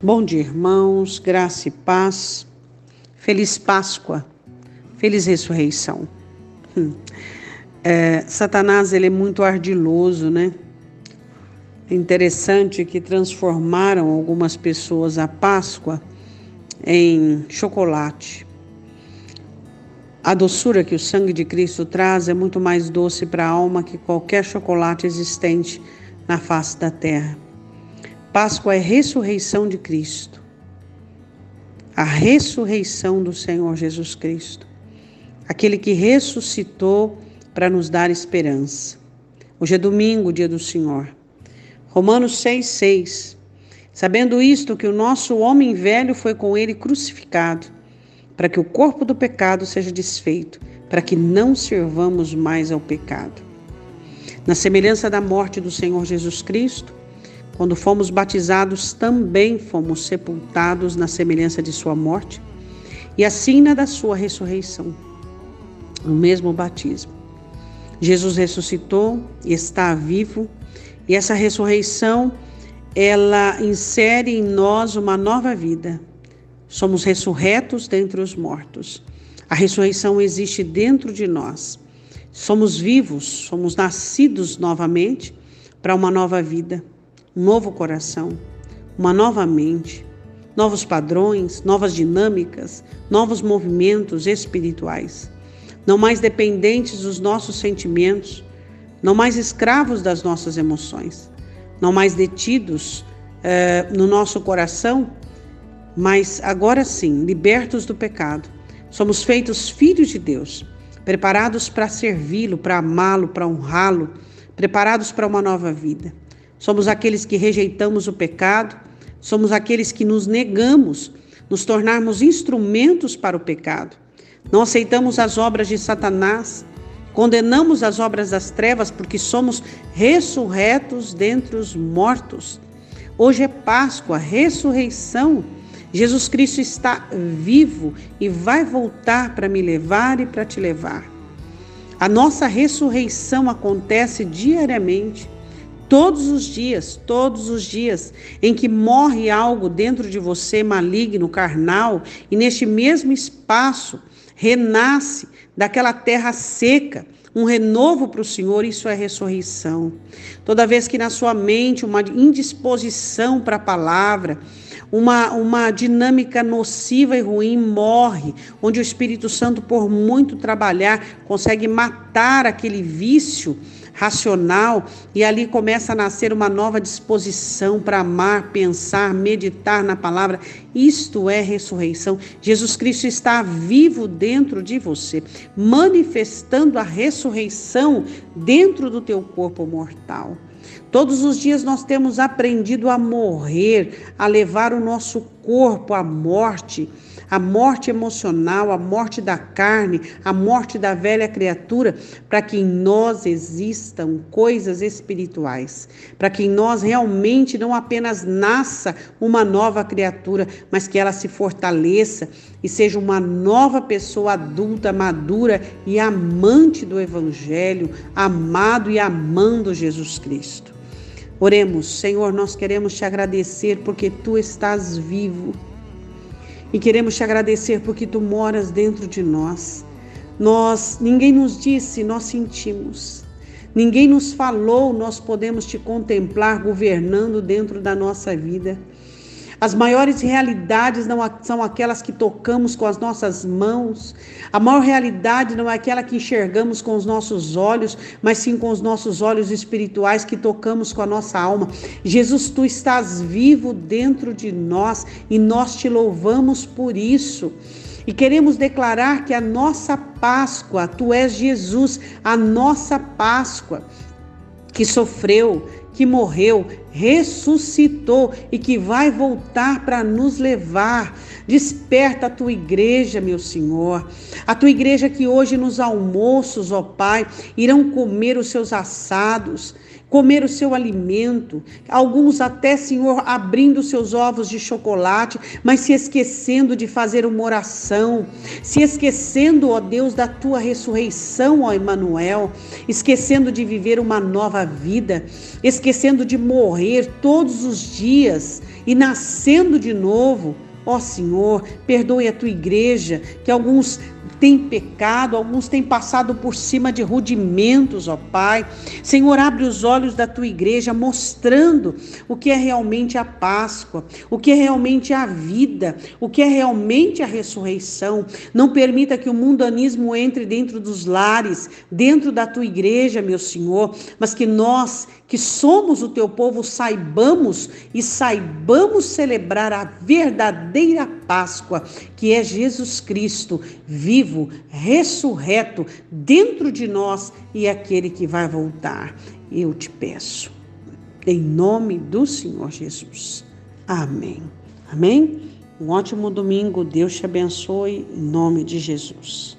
Bom dia, irmãos, graça e paz. Feliz Páscoa, feliz ressurreição. Hum. É, Satanás ele é muito ardiloso, né? É interessante que transformaram algumas pessoas a Páscoa em chocolate. A doçura que o sangue de Cristo traz é muito mais doce para a alma que qualquer chocolate existente na face da terra. Páscoa é ressurreição de Cristo. A ressurreição do Senhor Jesus Cristo. Aquele que ressuscitou para nos dar esperança. Hoje é domingo, dia do Senhor. Romanos 6,6. Sabendo isto, que o nosso homem velho foi com ele crucificado, para que o corpo do pecado seja desfeito, para que não servamos mais ao pecado. Na semelhança da morte do Senhor Jesus Cristo, quando fomos batizados, também fomos sepultados na semelhança de Sua morte, e assim na da Sua ressurreição, no mesmo batismo. Jesus ressuscitou e está vivo, e essa ressurreição ela insere em nós uma nova vida. Somos ressurretos dentre os mortos. A ressurreição existe dentro de nós. Somos vivos, somos nascidos novamente para uma nova vida um novo coração, uma nova mente, novos padrões, novas dinâmicas, novos movimentos espirituais. Não mais dependentes dos nossos sentimentos, não mais escravos das nossas emoções, não mais detidos eh, no nosso coração, mas agora sim, libertos do pecado. Somos feitos filhos de Deus, preparados para servi-lo, para amá-lo, para honrá-lo, preparados para uma nova vida. Somos aqueles que rejeitamos o pecado, somos aqueles que nos negamos, nos tornarmos instrumentos para o pecado. Não aceitamos as obras de Satanás, condenamos as obras das trevas porque somos ressurretos dentre os mortos. Hoje é Páscoa, ressurreição. Jesus Cristo está vivo e vai voltar para me levar e para te levar. A nossa ressurreição acontece diariamente. Todos os dias, todos os dias em que morre algo dentro de você maligno, carnal, e neste mesmo espaço renasce daquela terra seca um renovo para o Senhor, isso é ressurreição. Toda vez que na sua mente uma indisposição para a palavra, uma, uma dinâmica nociva e ruim morre, onde o Espírito Santo, por muito trabalhar, consegue matar aquele vício racional e ali começa a nascer uma nova disposição para amar, pensar, meditar na palavra. Isto é ressurreição. Jesus Cristo está vivo dentro de você, manifestando a ressurreição dentro do teu corpo mortal. Todos os dias nós temos aprendido a morrer, a levar o nosso corpo à morte a morte emocional, a morte da carne, a morte da velha criatura, para que em nós existam coisas espirituais, para que em nós realmente não apenas nasça uma nova criatura, mas que ela se fortaleça e seja uma nova pessoa adulta, madura e amante do Evangelho, amado e amando Jesus Cristo. Oremos, Senhor, nós queremos te agradecer porque tu estás vivo. E queremos te agradecer porque tu moras dentro de nós. Nós, ninguém nos disse, nós sentimos. Ninguém nos falou, nós podemos te contemplar governando dentro da nossa vida. As maiores realidades não são aquelas que tocamos com as nossas mãos. A maior realidade não é aquela que enxergamos com os nossos olhos, mas sim com os nossos olhos espirituais que tocamos com a nossa alma. Jesus, tu estás vivo dentro de nós e nós te louvamos por isso. E queremos declarar que a nossa Páscoa, tu és Jesus, a nossa Páscoa, que sofreu, que morreu, ressuscitou e que vai voltar para nos levar. Desperta a tua igreja, meu Senhor. A tua igreja que hoje nos almoços, ó Pai, irão comer os seus assados comer o seu alimento, alguns até, Senhor, abrindo seus ovos de chocolate, mas se esquecendo de fazer uma oração, se esquecendo, ó Deus, da tua ressurreição, ó Emanuel, esquecendo de viver uma nova vida, esquecendo de morrer todos os dias e nascendo de novo. Ó Senhor, perdoe a tua igreja, que alguns têm pecado, alguns têm passado por cima de rudimentos, ó Pai. Senhor, abre os olhos da tua igreja, mostrando o que é realmente a Páscoa, o que é realmente a vida, o que é realmente a ressurreição. Não permita que o mundanismo entre dentro dos lares, dentro da tua igreja, meu Senhor, mas que nós, que somos o teu povo, saibamos e saibamos celebrar a verdadeira Páscoa, que é Jesus Cristo, vivo, ressurreto dentro de nós e aquele que vai voltar. Eu te peço, em nome do Senhor Jesus. Amém. Amém? Um ótimo domingo. Deus te abençoe em nome de Jesus.